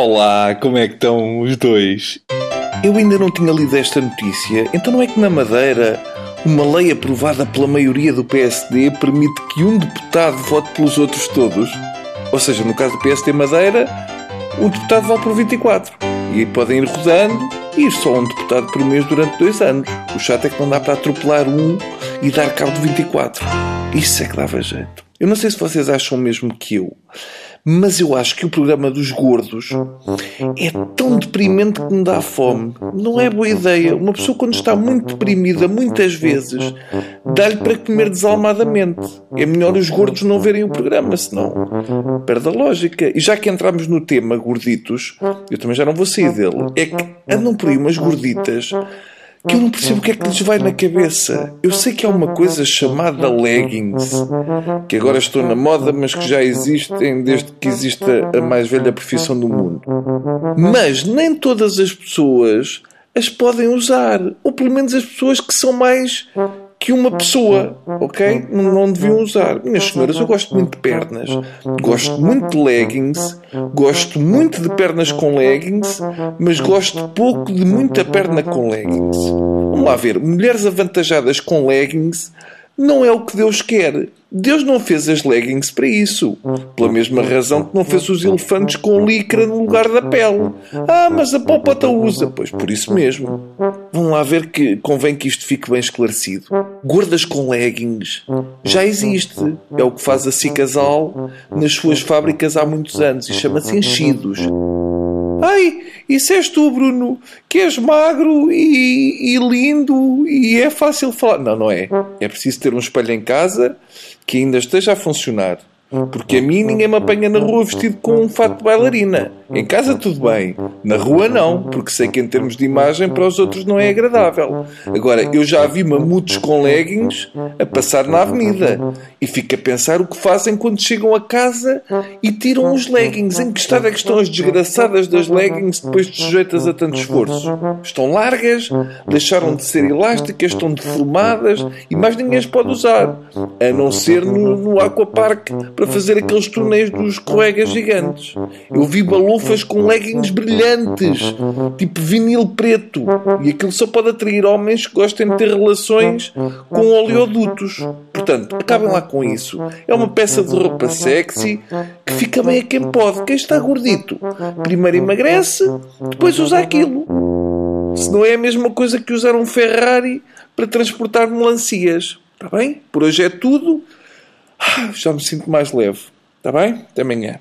Olá, como é que estão os dois? Eu ainda não tinha lido esta notícia, então não é que na Madeira uma lei aprovada pela maioria do PSD permite que um deputado vote pelos outros todos? Ou seja, no caso do PSD Madeira, um deputado vale por 24. E podem ir rodando e só um deputado por mês durante dois anos. O chato é que não dá para atropelar um e dar cabo de 24. Isso é que dava jeito. Eu não sei se vocês acham mesmo que eu, mas eu acho que o programa dos gordos é tão deprimente que me dá fome. Não é boa ideia. Uma pessoa, quando está muito deprimida, muitas vezes, dá-lhe para comer desalmadamente. É melhor os gordos não verem o programa, senão perde a lógica. E já que entramos no tema gorditos, eu também já não vou sair dele. É que andam por aí umas gorditas que eu não percebo o que é que lhes vai na cabeça. Eu sei que há uma coisa chamada leggings, que agora estou na moda, mas que já existem desde que existe a mais velha profissão do mundo. Mas nem todas as pessoas as podem usar, ou pelo menos as pessoas que são mais que uma pessoa, ok? Não, não deviam usar. Minhas senhoras, eu gosto muito de pernas, gosto muito de leggings, gosto muito de pernas com leggings, mas gosto pouco de muita perna com leggings. Vamos lá ver, mulheres avantajadas com leggings não é o que Deus quer. Deus não fez as leggings para isso. Pela mesma razão que não fez os elefantes com licra no lugar da pele. Ah, mas a popota usa. Pois por isso mesmo. Vão lá ver que convém que isto fique bem esclarecido. Gordas com leggings já existe. É o que faz a Cicasal nas suas fábricas há muitos anos e chama-se enchidos. Ai, isso és tu, Bruno, que és magro e, e, lindo e é fácil falar. Não, não é. É preciso ter um espelho em casa que ainda esteja a funcionar. Porque a mim ninguém me apanha na rua vestido com um fato de bailarina. Em casa tudo bem, na rua não, porque sei que em termos de imagem para os outros não é agradável. Agora, eu já vi mamutos com leggings a passar na avenida e fico a pensar o que fazem quando chegam a casa e tiram os leggings. Em que estado é que estão as desgraçadas das leggings depois de sujeitas a tanto esforço? Estão largas, deixaram de ser elásticas, estão deformadas e mais ninguém as pode usar, a não ser no, no aquapark para fazer aqueles túneis dos colegas gigantes. Eu vi balufas com leggings brilhantes, tipo vinil preto, e aquilo só pode atrair homens que gostem de ter relações com oleodutos. Portanto, acabem lá com isso. É uma peça de roupa sexy que fica bem a quem pode. Quem está gordito, primeiro emagrece, depois usa aquilo. Se não é a mesma coisa que usar um Ferrari para transportar melancias. Está bem? Por hoje é tudo. Já me sinto mais leve. Está bem? Até amanhã.